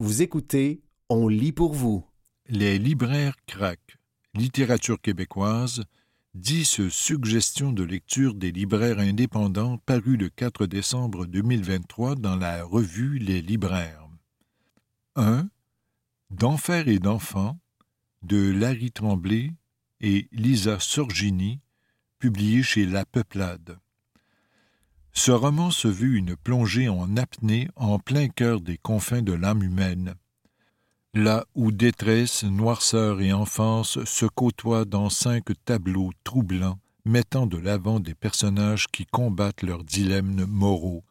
Vous écoutez On lit pour vous. Les libraires craquent. Littérature québécoise. 10 suggestions de lecture des libraires indépendants paru le 4 décembre 2023 dans la revue Les libraires. 1. D'enfer et d'enfants de Larry Tremblay et Lisa Sorgini, publié chez La Peuplade. Ce roman se veut une plongée en apnée en plein cœur des confins de l'âme humaine, là où détresse, noirceur et enfance se côtoient dans cinq tableaux troublants mettant de l'avant des personnages qui combattent leurs dilemmes moraux.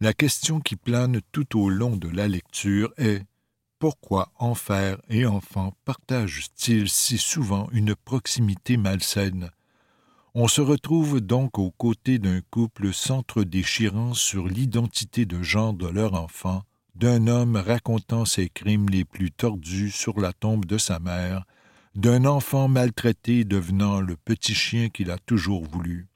La question qui plane tout au long de la lecture est pourquoi enfer et enfant partagent-ils si souvent une proximité malsaine? On se retrouve donc aux côtés d'un couple s'entre-déchirant sur l'identité de genre de leur enfant, d'un homme racontant ses crimes les plus tordus sur la tombe de sa mère, d'un enfant maltraité devenant le petit chien qu'il a toujours voulu.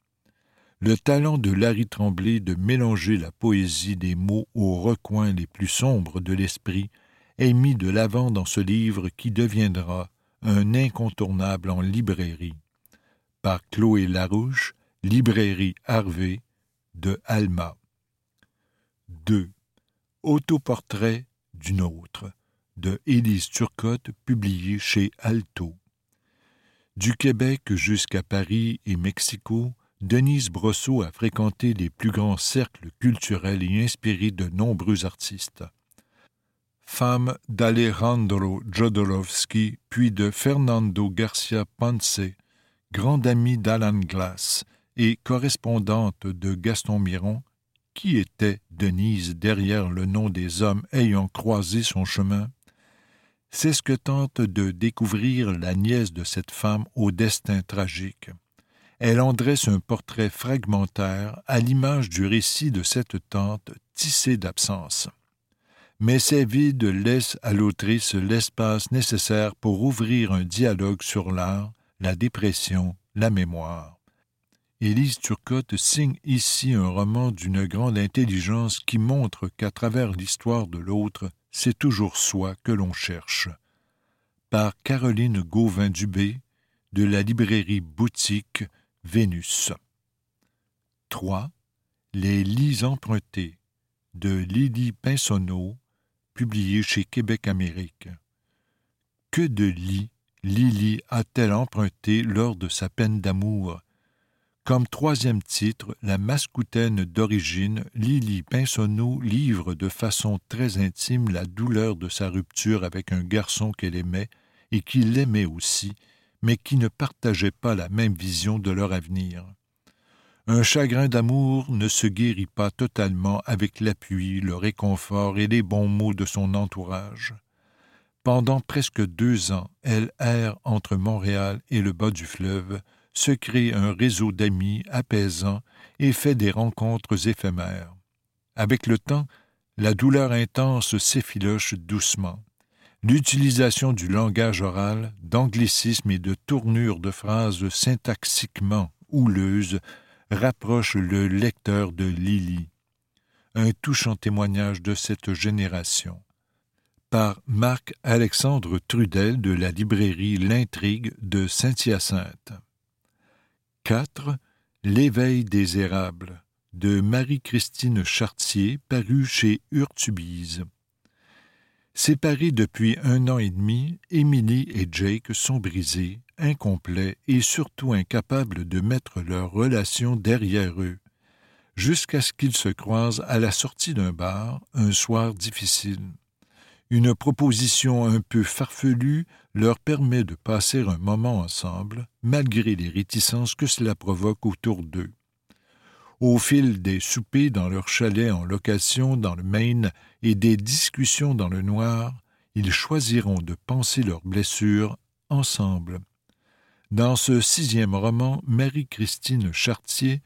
Le talent de Larry Tremblay de mélanger la poésie des mots aux recoins les plus sombres de l'esprit est mis de l'avant dans ce livre qui deviendra un incontournable en librairie par Chloé Larouche, Librairie Harvey de Alma. 2. Autoportrait d'une autre de Élise Turcotte, publié chez Alto. Du Québec jusqu'à Paris et Mexico, Denise Brosseau a fréquenté les plus grands cercles culturels et inspiré de nombreux artistes. Femme d'Alejandro Jodorowsky, puis de Fernando Garcia Ponce, grande amie d'Alan Glass et correspondante de Gaston Miron, qui était Denise derrière le nom des hommes ayant croisé son chemin, c'est ce que tente de découvrir la nièce de cette femme au destin tragique. Elle en dresse un portrait fragmentaire à l'image du récit de cette tante tissée d'absence. Mais ces vides laissent à l'autrice l'espace nécessaire pour ouvrir un dialogue sur l'art, la dépression, la mémoire. Élise Turcotte signe ici un roman d'une grande intelligence qui montre qu'à travers l'histoire de l'autre, c'est toujours soi que l'on cherche. Par Caroline Gauvin-Dubé, de la librairie Boutique Vénus. 3. Les lits empruntés, de Lydie Pinsonneau, publié chez Québec Amérique. Que de lits Lily a-t-elle emprunté lors de sa peine d'amour? Comme troisième titre, la mascoutaine d'origine, Lily Pinsonneau livre de façon très intime la douleur de sa rupture avec un garçon qu'elle aimait et qui l'aimait aussi, mais qui ne partageait pas la même vision de leur avenir. Un chagrin d'amour ne se guérit pas totalement avec l'appui, le réconfort et les bons mots de son entourage. Pendant presque deux ans, elle erre entre Montréal et le bas du fleuve, se crée un réseau d'amis apaisant et fait des rencontres éphémères. Avec le temps, la douleur intense s'effiloche doucement. L'utilisation du langage oral, d'anglicismes et de tournures de phrases syntaxiquement houleuses rapproche le lecteur de Lily. Un touchant témoignage de cette génération par Marc-Alexandre Trudel de la librairie L'Intrigue de Saint-Hyacinthe. 4. L'éveil des érables de Marie-Christine Chartier, paru chez Urtubise. Séparés depuis un an et demi, Émilie et Jake sont brisés, incomplets et surtout incapables de mettre leur relation derrière eux, jusqu'à ce qu'ils se croisent à la sortie d'un bar un soir difficile. Une proposition un peu farfelue leur permet de passer un moment ensemble, malgré les réticences que cela provoque autour d'eux. Au fil des soupers dans leur chalet en location dans le Maine et des discussions dans le noir, ils choisiront de penser leurs blessures ensemble. Dans ce sixième roman, Marie-Christine Chartier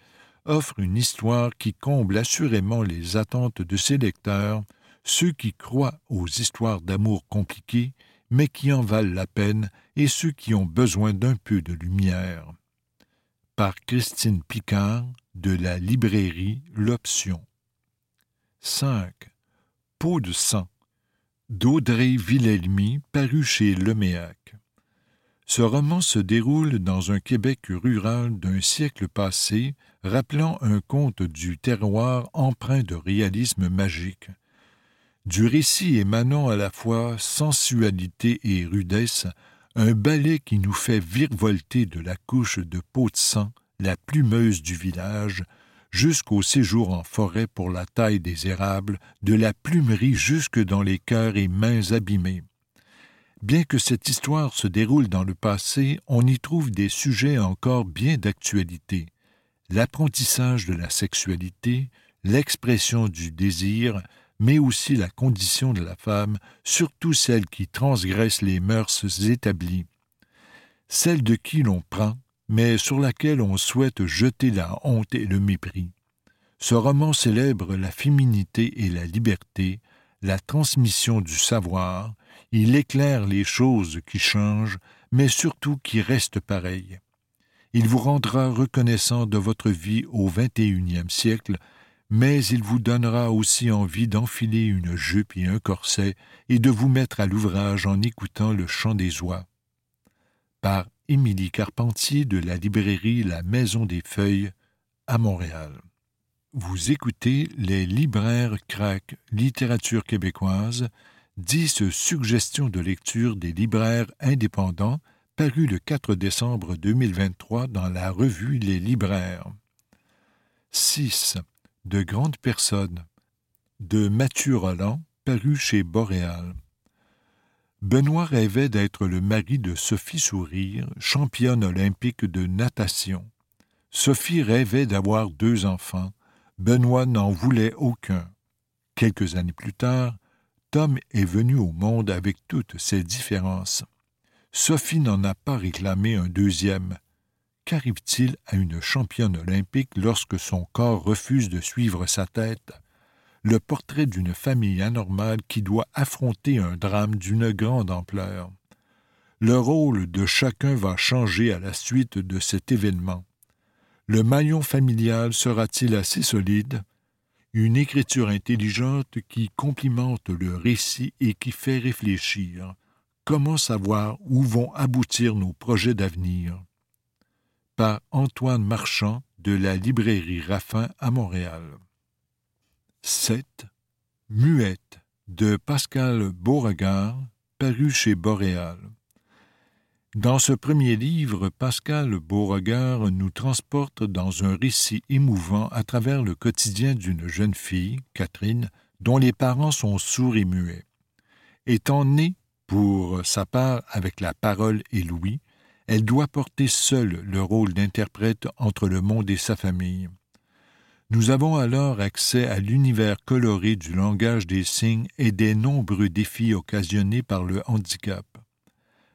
offre une histoire qui comble assurément les attentes de ses lecteurs ceux qui croient aux histoires d'amour compliquées, mais qui en valent la peine, et ceux qui ont besoin d'un peu de lumière. Par Christine Picard, de la librairie L'Option. 5. Peau de sang, d'Audrey Villelmy, paru chez Leméac. Ce roman se déroule dans un Québec rural d'un siècle passé, rappelant un conte du terroir empreint de réalisme magique. Du récit émanant à la fois sensualité et rudesse, un ballet qui nous fait virevolter de la couche de peau de sang, la plumeuse du village, jusqu'au séjour en forêt pour la taille des érables, de la plumerie jusque dans les cœurs et mains abîmés. Bien que cette histoire se déroule dans le passé, on y trouve des sujets encore bien d'actualité. L'apprentissage de la sexualité, l'expression du désir, mais aussi la condition de la femme, surtout celle qui transgresse les mœurs établies, celle de qui l'on prend, mais sur laquelle on souhaite jeter la honte et le mépris. Ce roman célèbre la féminité et la liberté, la transmission du savoir, il éclaire les choses qui changent, mais surtout qui restent pareilles. Il vous rendra reconnaissant de votre vie au XXIe siècle, mais il vous donnera aussi envie d'enfiler une jupe et un corset et de vous mettre à l'ouvrage en écoutant le chant des oies. Par Émilie Carpentier de la librairie La Maison des Feuilles à Montréal. Vous écoutez Les libraires craquent littérature québécoise, dix suggestions de lecture des libraires indépendants paru le 4 décembre 2023 dans la revue Les libraires. 6. De grandes personnes de Mathieu Roland paru chez Boréal. Benoît rêvait d'être le mari de Sophie Sourire, championne olympique de natation. Sophie rêvait d'avoir deux enfants. Benoît n'en voulait aucun. Quelques années plus tard, Tom est venu au monde avec toutes ses différences. Sophie n'en a pas réclamé un deuxième. Qu'arrive-t-il à une championne olympique lorsque son corps refuse de suivre sa tête? Le portrait d'une famille anormale qui doit affronter un drame d'une grande ampleur. Le rôle de chacun va changer à la suite de cet événement. Le maillon familial sera-t-il assez solide? Une écriture intelligente qui complimente le récit et qui fait réfléchir. Comment savoir où vont aboutir nos projets d'avenir? Par Antoine Marchand de la librairie Raffin à Montréal. 7. Muette de Pascal Beauregard, paru chez Boréal. Dans ce premier livre, Pascal Beauregard nous transporte dans un récit émouvant à travers le quotidien d'une jeune fille, Catherine, dont les parents sont sourds et muets. Étant née, pour sa part, avec la parole et l'ouïe, elle doit porter seule le rôle d'interprète entre le monde et sa famille. Nous avons alors accès à l'univers coloré du langage des signes et des nombreux défis occasionnés par le handicap.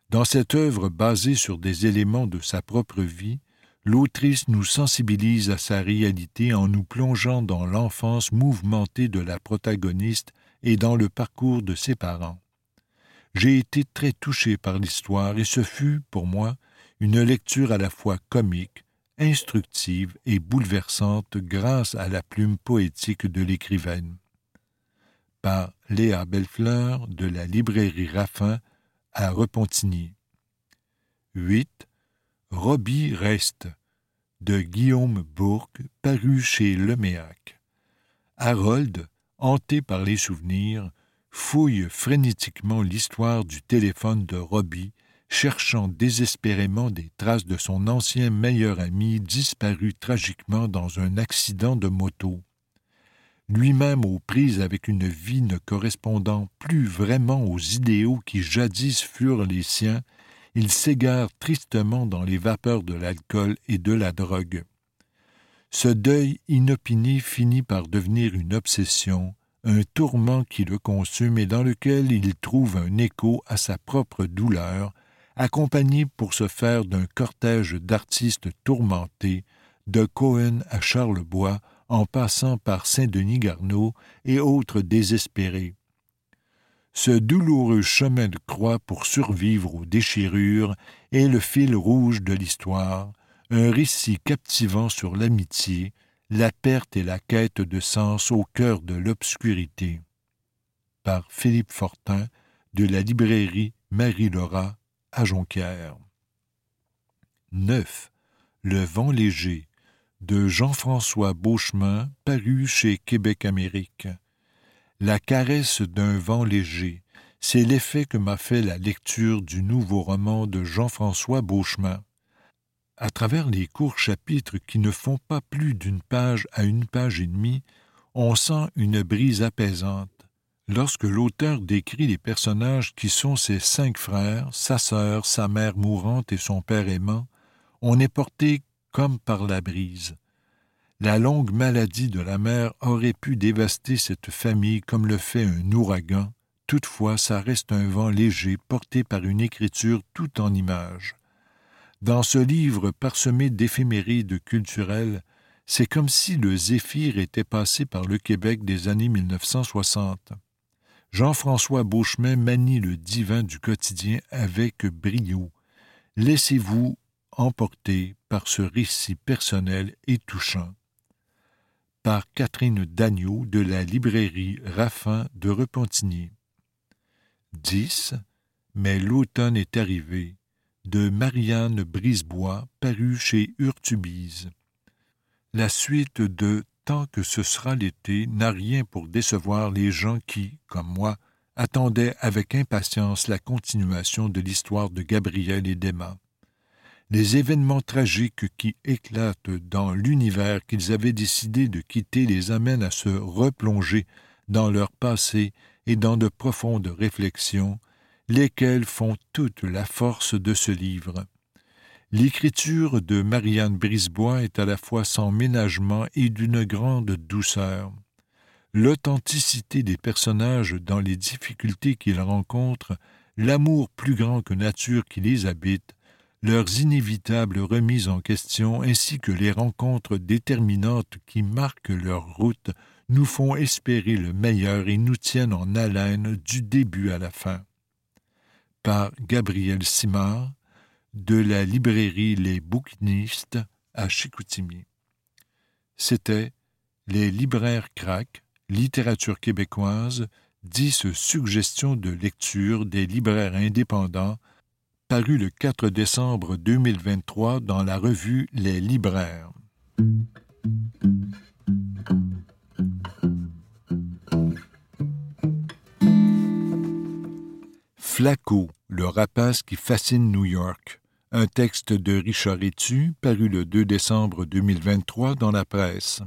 Dans cette œuvre basée sur des éléments de sa propre vie, l'autrice nous sensibilise à sa réalité en nous plongeant dans l'enfance mouvementée de la protagoniste et dans le parcours de ses parents. J'ai été très touché par l'histoire et ce fut, pour moi, une lecture à la fois comique, instructive et bouleversante grâce à la plume poétique de l'écrivaine. Par Léa Bellefleur de la librairie Raffin à Repentigny. 8. Robbie reste de Guillaume Bourque, paru chez Leméac. Harold, hanté par les souvenirs, fouille frénétiquement l'histoire du téléphone de Robbie cherchant désespérément des traces de son ancien meilleur ami disparu tragiquement dans un accident de moto. Lui-même aux prises avec une vie ne correspondant plus vraiment aux idéaux qui jadis furent les siens, il s'égare tristement dans les vapeurs de l'alcool et de la drogue. Ce deuil inopiné finit par devenir une obsession, un tourment qui le consume et dans lequel il trouve un écho à sa propre douleur, accompagné pour ce faire d'un cortège d'artistes tourmentés, de Cohen à Charlebois, en passant par Saint-Denis Garneau et autres désespérés. Ce douloureux chemin de croix pour survivre aux déchirures est le fil rouge de l'histoire, un récit captivant sur l'amitié, la perte et la quête de sens au cœur de l'obscurité. par Philippe Fortin de la librairie Marie-Laura à Jonquière. 9. Le vent léger de Jean-François Beauchemin, paru chez Québec Amérique. La caresse d'un vent léger, c'est l'effet que m'a fait la lecture du nouveau roman de Jean-François Beauchemin. À travers les courts chapitres qui ne font pas plus d'une page à une page et demie, on sent une brise apaisante. Lorsque l'auteur décrit les personnages qui sont ses cinq frères, sa sœur, sa mère mourante et son père aimant, on est porté comme par la brise. La longue maladie de la mère aurait pu dévaster cette famille comme le fait un ouragan, toutefois ça reste un vent léger porté par une écriture tout en images. Dans ce livre parsemé d'éphémérides culturelles, c'est comme si le zéphyr était passé par le Québec des années 1960. Jean-François Beauchemin manie le divin du quotidien avec brio. Laissez-vous emporter par ce récit personnel et touchant. Par Catherine Dagneau de la librairie Raffin de Repentigny. 10. Mais l'automne est arrivé de Marianne Brisebois, paru chez Urtubise. La suite de Que ce sera l'été n'a rien pour décevoir les gens qui, comme moi, attendaient avec impatience la continuation de l'histoire de Gabriel et d'Emma. Les événements tragiques qui éclatent dans l'univers qu'ils avaient décidé de quitter les amènent à se replonger dans leur passé et dans de profondes réflexions lesquelles font toute la force de ce livre. L'écriture de Marianne Brisebois est à la fois sans ménagement et d'une grande douceur. L'authenticité des personnages dans les difficultés qu'ils rencontrent, l'amour plus grand que nature qui les habite, leurs inévitables remises en question ainsi que les rencontres déterminantes qui marquent leur route nous font espérer le meilleur et nous tiennent en haleine du début à la fin par Gabriel Simard de la librairie Les Bouquinistes à Chicoutimi. C'était Les libraires craquent, littérature québécoise, dix suggestions de lecture des libraires indépendants, paru le 4 décembre 2023 dans la revue Les libraires. Flaco, le rapace qui fascine New York. Un texte de Richard Etu, paru le 2 décembre 2023 dans la presse.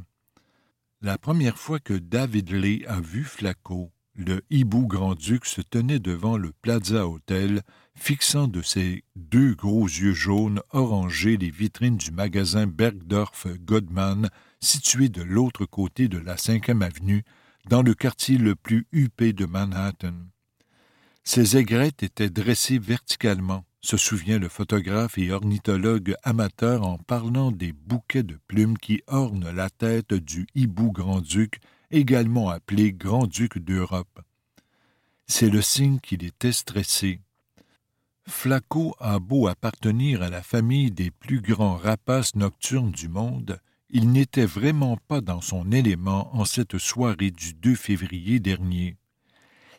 La première fois que David Lee a vu Flaco, le hibou grand-duc se tenait devant le Plaza Hotel, fixant de ses deux gros yeux jaunes orangés les vitrines du magasin Bergdorf Godman, situé de l'autre côté de la 5e avenue, dans le quartier le plus huppé de Manhattan. Ces aigrettes étaient dressées verticalement, se souvient le photographe et ornithologue amateur en parlant des bouquets de plumes qui ornent la tête du hibou grand-duc, également appelé grand-duc d'Europe. C'est le signe qu'il était stressé. Flaco a beau appartenir à la famille des plus grands rapaces nocturnes du monde, il n'était vraiment pas dans son élément en cette soirée du 2 février dernier.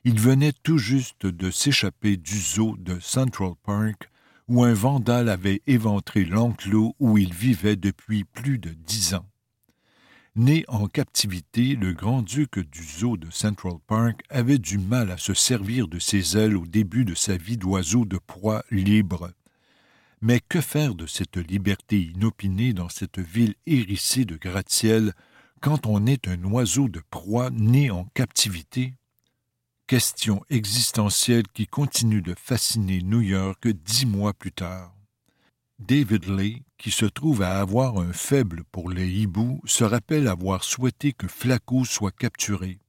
Il venait tout juste de s'échapper du zoo de Central Park, où un vandale avait éventré l'enclos où il vivait depuis plus de dix ans. Né en captivité, le grand-duc du zoo de Central Park avait du mal à se servir de ses ailes au début de sa vie d'oiseau de proie libre. Mais que faire de cette liberté inopinée dans cette ville hérissée de gratte-ciel quand on est un oiseau de proie né en captivité? Question existentielle qui continue de fasciner New York dix mois plus tard. David Lee, qui se trouve à avoir un faible pour les hiboux, se rappelle avoir souhaité que Flaco soit capturé.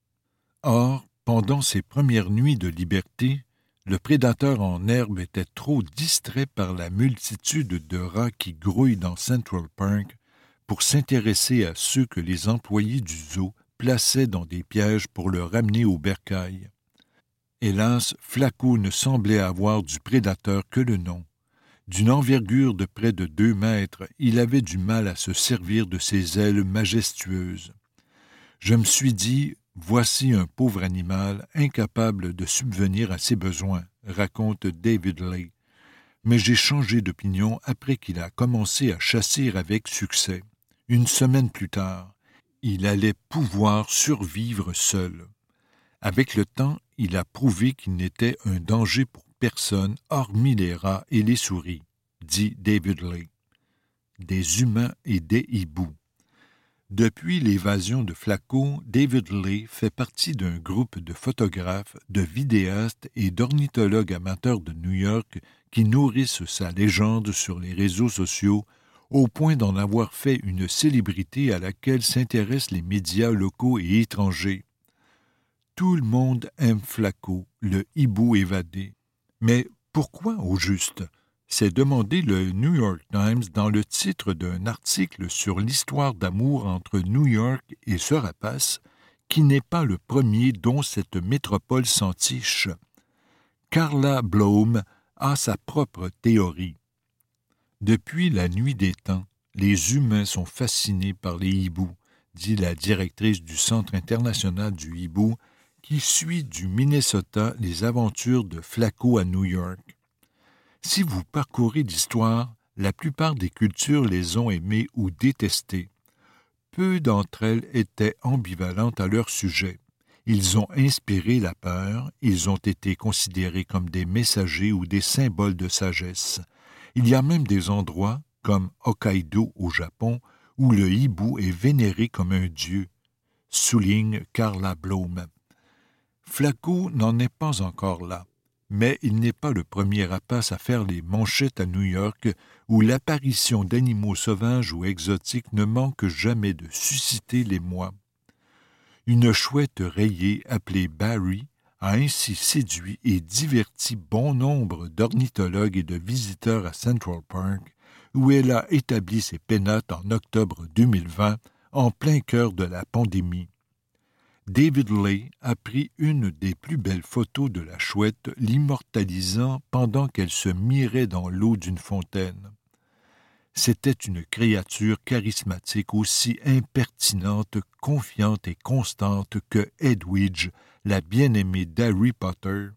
Or, pendant ses premières nuits de liberté, le prédateur en herbe était trop distrait par la multitude de rats qui grouillent dans Central Park pour s'intéresser à ceux que les employés du zoo plaçaient dans des pièges pour le ramener au bercail. Hélas, Flaco ne semblait avoir du prédateur que le nom. D'une envergure de près de deux mètres, il avait du mal à se servir de ses ailes majestueuses. Je me suis dit, Voici un pauvre animal incapable de subvenir à ses besoins, raconte David Lay. Mais j'ai changé d'opinion après qu'il a commencé à chasser avec succès. Une semaine plus tard, il allait pouvoir survivre seul. Avec le temps, il a prouvé qu'il n'était un danger pour personne hormis les rats et les souris, dit David Lay. Des humains et des hiboux. Depuis l'évasion de Flaco, David Lay fait partie d'un groupe de photographes, de vidéastes et d'ornithologues amateurs de New York qui nourrissent sa légende sur les réseaux sociaux au point d'en avoir fait une célébrité à laquelle s'intéressent les médias locaux et étrangers. Tout le monde aime Flaco, le hibou évadé. Mais pourquoi au juste? S'est demandé le New York Times dans le titre d'un article sur l'histoire d'amour entre New York et ce qui n'est pas le premier dont cette métropole s'entiche. Carla Blome a sa propre théorie. Depuis la nuit des temps, les humains sont fascinés par les hiboux, dit la directrice du Centre international du hibou, qui suit du Minnesota les aventures de Flaco à New York. Si vous parcourez l'histoire, la plupart des cultures les ont aimés ou détestés. Peu d'entre elles étaient ambivalentes à leur sujet. Ils ont inspiré la peur, ils ont été considérés comme des messagers ou des symboles de sagesse. Il y a même des endroits, comme Hokkaido au Japon, où le hibou est vénéré comme un dieu, souligne Carla Blome. Flaco n'en est pas encore là, mais il n'est pas le premier rapace à faire les manchettes à New York, où l'apparition d'animaux sauvages ou exotiques ne manque jamais de susciter l'émoi. Une chouette rayée appelée Barry a ainsi séduit et diverti bon nombre d'ornithologues et de visiteurs à Central Park, où elle a établi ses pénates en octobre 2020, en plein cœur de la pandémie. David Lay a pris une des plus belles photos de la chouette, l'immortalisant pendant qu'elle se mirait dans l'eau d'une fontaine. C'était une créature charismatique aussi impertinente, confiante et constante que Edwidge, la bien-aimée d'Harry Potter.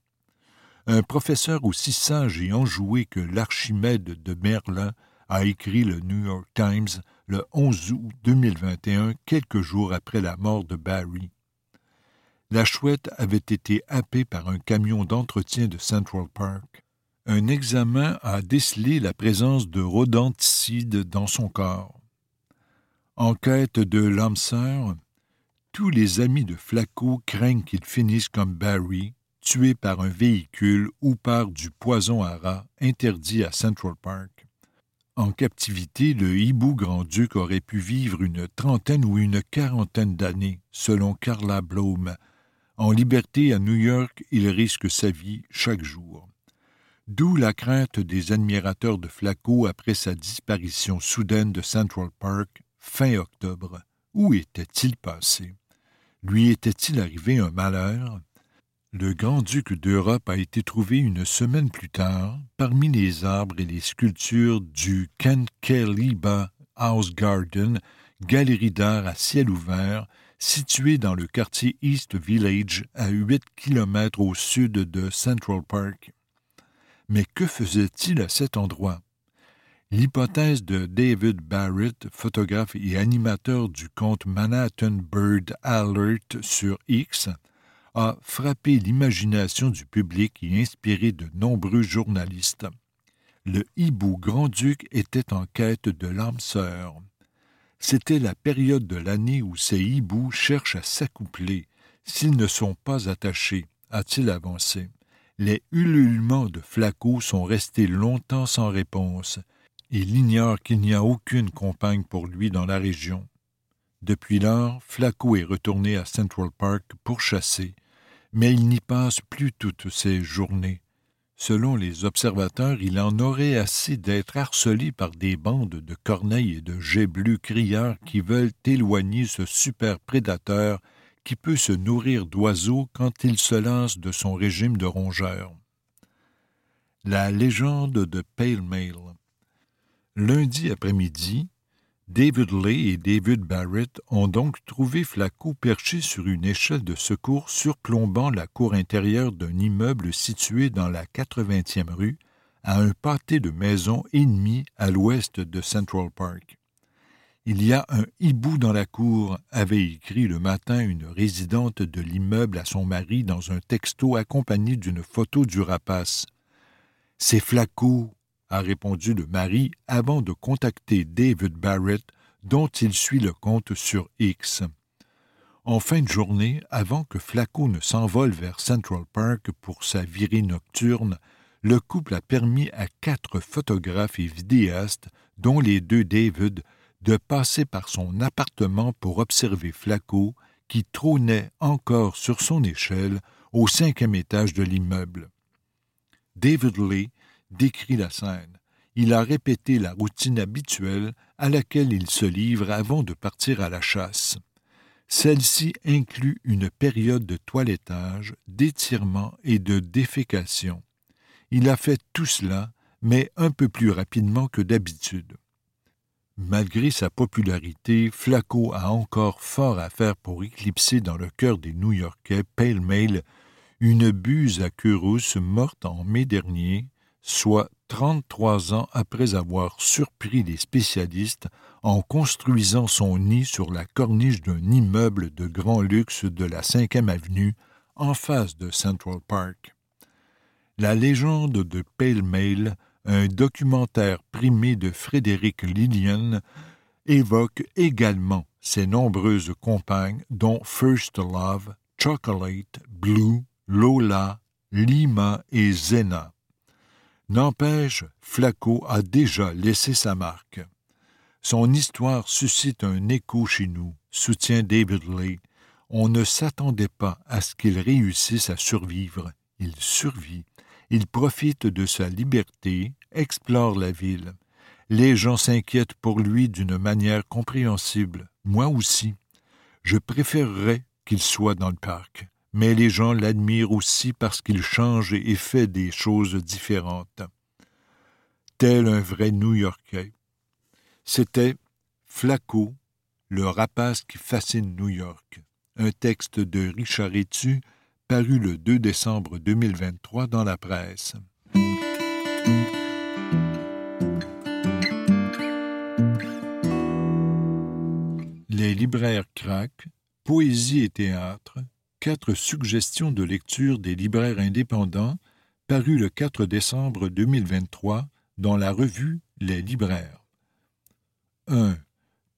Un professeur aussi sage et enjoué que l'Archimède de Merlin a écrit le New York Times le 11 août 2021, quelques jours après la mort de Barry la chouette avait été happée par un camion d'entretien de Central Park. Un examen a décelé la présence de rodenticides dans son corps. En quête de l'âme sœur, tous les amis de Flaco craignent qu'il finisse comme Barry, tué par un véhicule ou par du poison à rats interdit à Central Park. En captivité, le hibou grand-duc aurait pu vivre une trentaine ou une quarantaine d'années, selon Carla Blome, en liberté à New York, il risque sa vie chaque jour. D'où la crainte des admirateurs de Flaco après sa disparition soudaine de Central Park fin octobre. Où était-il passé? Lui était-il arrivé un malheur? Le grand-duc d'Europe a été trouvé une semaine plus tard parmi les arbres et les sculptures du Kenkeliba House Garden, galerie d'art à ciel ouvert, situé dans le quartier East Village, à huit kilomètres au sud de Central Park. Mais que faisait-il à cet endroit? L'hypothèse de David Barrett, photographe et animateur du compte Manhattan Bird Alert sur X, a frappé l'imagination du public et inspiré de nombreux journalistes. Le hibou grand-duc était en quête de l'âme sœur. C'était la période de l'année où ces hiboux cherchent à s'accoupler, s'ils ne sont pas attachés, a-t-il avancé. Les ululements de Flaco sont restés longtemps sans réponse. Il ignore qu'il n'y a aucune compagne pour lui dans la région. Depuis lors, Flaco est retourné à Central Park pour chasser, mais il n'y passe plus toutes ses journées. Selon les observateurs, il en aurait assez d'être harcelé par des bandes de corneilles et de jets bleus crieurs qui veulent éloigner ce super prédateur qui peut se nourrir d'oiseaux quand il se lance de son régime de rongeurs. La légende de Pale Mail. Lundi après-midi, David Lay et David Barrett ont donc trouvé Flaco perché sur une échelle de secours surplombant la cour intérieure d'un immeuble situé dans la 80e rue, à un pâté de maisons ennemies à l'ouest de Central Park. Il y a un hibou dans la cour, avait écrit le matin une résidente de l'immeuble à son mari dans un texto accompagné d'une photo du rapace. C'est Flaco, a répondu le mari avant de contacter David Barrett, dont il suit le compte sur X. En fin de journée, avant que Flaco ne s'envole vers Central Park pour sa virée nocturne, le couple a permis à quatre photographes et vidéastes, dont les deux David, de passer par son appartement pour observer Flaco, qui trônait encore sur son échelle au cinquième étage de l'immeuble. David Lee décrit la scène. Il a répété la routine habituelle à laquelle il se livre avant de partir à la chasse. Celle-ci inclut une période de toilettage, d'étirement et de défécation. Il a fait tout cela, mais un peu plus rapidement que d'habitude. Malgré sa popularité, Flaco a encore fort à faire pour éclipser dans le cœur des New-Yorkais Pale Mail une buse à rousse morte en mai dernier, soit 33 ans après avoir surpris les spécialistes en construisant son nid sur la corniche d'un immeuble de grand luxe de la 5e avenue en face de Central Park. La légende de Pale Mail un documentaire primé de Frédéric Lillian évoque également ses nombreuses compagnes dont First Love, Chocolate, Blue, Lola, Lima et Zena. N'empêche, Flaco a déjà laissé sa marque. Son histoire suscite un écho chez nous, soutient David Lay. On ne s'attendait pas à ce qu'il réussisse à survivre. Il survit. Il profite de sa liberté, explore la ville. Les gens s'inquiètent pour lui d'une manière compréhensible. Moi aussi. Je préférerais qu'il soit dans le parc, mais les gens l'admirent aussi parce qu'il change et fait des choses différentes. Tel un vrai New-Yorkais. C'était Flaco, le rapace qui fascine New York, un texte de Richard Etu paru le 2 décembre 2023 dans la presse. Les libraires craquent, poésie et théâtre, quatre suggestions de lecture des libraires indépendants, paru le 4 décembre 2023 dans la revue Les libraires. 1.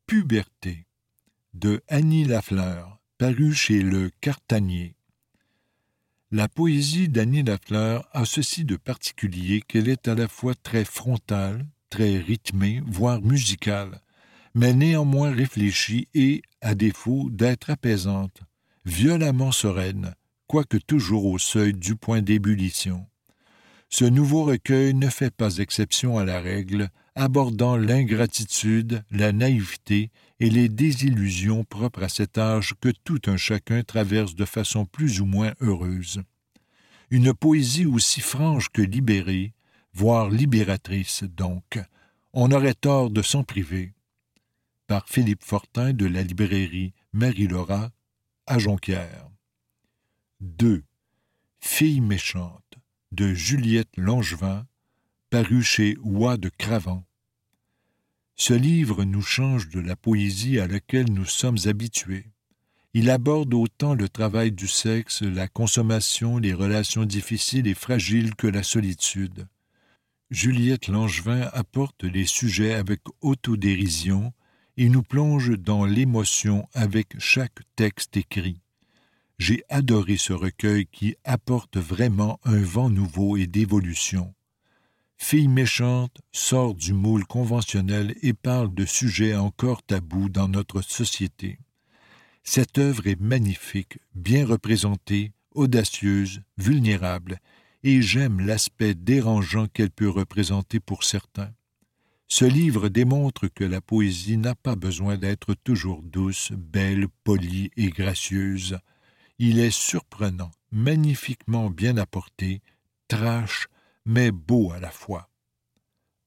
Puberté de Annie Lafleur, paru chez Le Cartanier. La poésie d'Annie Lafleur a ceci de particulier qu'elle est à la fois très frontale, très rythmée, voire musicale, mais néanmoins réfléchie et, à défaut d'être apaisante, violemment sereine, quoique toujours au seuil du point d'ébullition. Ce nouveau recueil ne fait pas exception à la règle, abordant l'ingratitude, la naïveté et les désillusions propres à cet âge que tout un chacun traverse de façon plus ou moins heureuse. Une poésie aussi franche que libérée, voire libératrice donc, on aurait tort de s'en priver. Par Philippe Fortin de la librairie Marie-Laura Jonquière. 2. Fille méchante de Juliette Langevin, paru chez Oie de Cravant. Ce livre nous change de la poésie à laquelle nous sommes habitués. Il aborde autant le travail du sexe, la consommation, les relations difficiles et fragiles que la solitude. Juliette Langevin apporte les sujets avec autodérision et nous plonge dans l'émotion avec chaque texte écrit. J'ai adoré ce recueil qui apporte vraiment un vent nouveau et d'évolution. Fille méchante sort du moule conventionnel et parle de sujets encore tabous dans notre société. Cette œuvre est magnifique, bien représentée, audacieuse, vulnérable, et j'aime l'aspect dérangeant qu'elle peut représenter pour certains. Ce livre démontre que la poésie n'a pas besoin d'être toujours douce, belle, polie et gracieuse. Il est surprenant, magnifiquement bien apporté, trash, mais beau à la fois.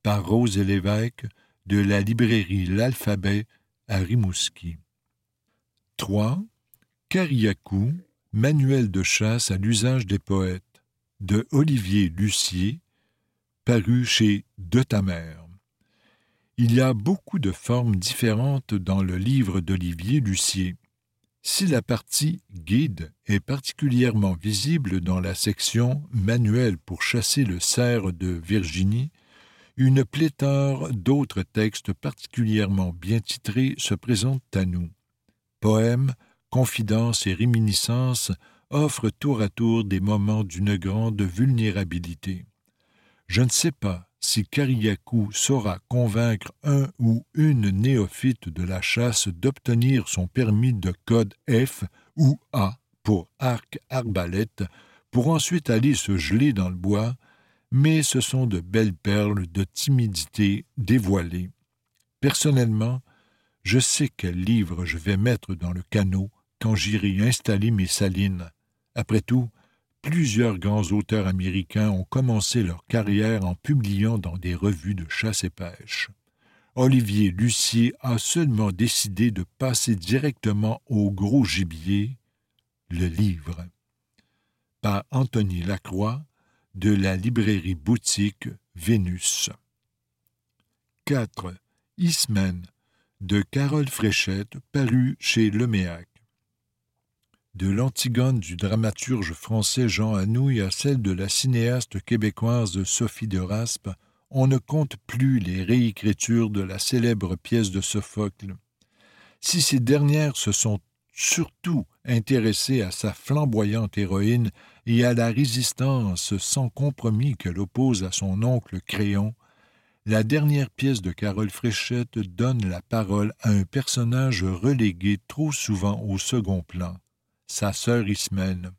Par Rose et l'évêque de la librairie L'Alphabet à Rimouski. 3. Cariacou, manuel de chasse à l'usage des poètes, de Olivier Lucier, paru chez De ta. Il y a beaucoup de formes différentes dans le livre d'Olivier Lucier. Si la partie guide est particulièrement visible dans la section Manuel pour chasser le cerf de Virginie, une pléthore d'autres textes particulièrement bien titrés se présentent à nous. Poèmes, confidences et réminiscences offrent tour à tour des moments d'une grande vulnérabilité. Je ne sais pas si Kariakou saura convaincre un ou une néophyte de la chasse d'obtenir son permis de code F ou A pour arc arbalète, pour ensuite aller se geler dans le bois, mais ce sont de belles perles de timidité dévoilées. Personnellement, je sais quel livre je vais mettre dans le canot quand j'irai installer mes salines. Après tout, plusieurs grands auteurs américains ont commencé leur carrière en publiant dans des revues de chasse et pêche. Olivier Lucier a seulement décidé de passer directement au gros gibier, le livre. Par Anthony Lacroix, de la librairie boutique Vénus. 4. Ismen, de Carole Fréchette, paru chez Leméac de l'Antigone du dramaturge français Jean Anouilh à celle de la cinéaste québécoise Sophie de Raspe, on ne compte plus les réécritures de la célèbre pièce de Sophocle. Si ces dernières se sont surtout intéressées à sa flamboyante héroïne et à la résistance sans compromis qu'elle oppose à son oncle Créon, la dernière pièce de Carole Fréchette donne la parole à un personnage relégué trop souvent au second plan sa sœur Ismène.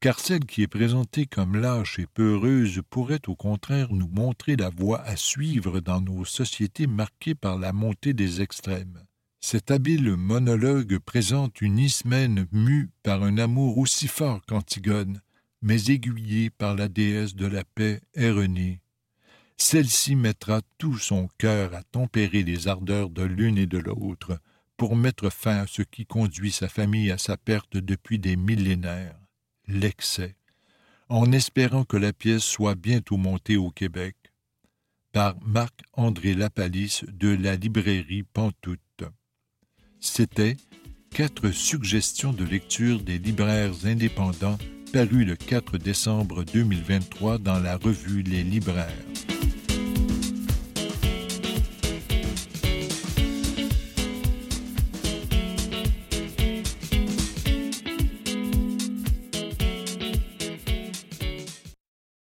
Car celle qui est présentée comme lâche et peureuse pourrait au contraire nous montrer la voie à suivre dans nos sociétés marquées par la montée des extrêmes. Cet habile monologue présente une Ismène mue par un amour aussi fort qu'Antigone, mais aiguillée par la déesse de la paix Érenée. Celle-ci mettra tout son cœur à tempérer les ardeurs de l'une et de l'autre, pour mettre fin à ce qui conduit sa famille à sa perte depuis des millénaires, l'excès, en espérant que la pièce soit bientôt montée au Québec, par Marc-André Lapalisse de la librairie Pantoute. C'était quatre suggestions de lecture des libraires indépendants parues le 4 décembre 2023 dans la revue Les Libraires.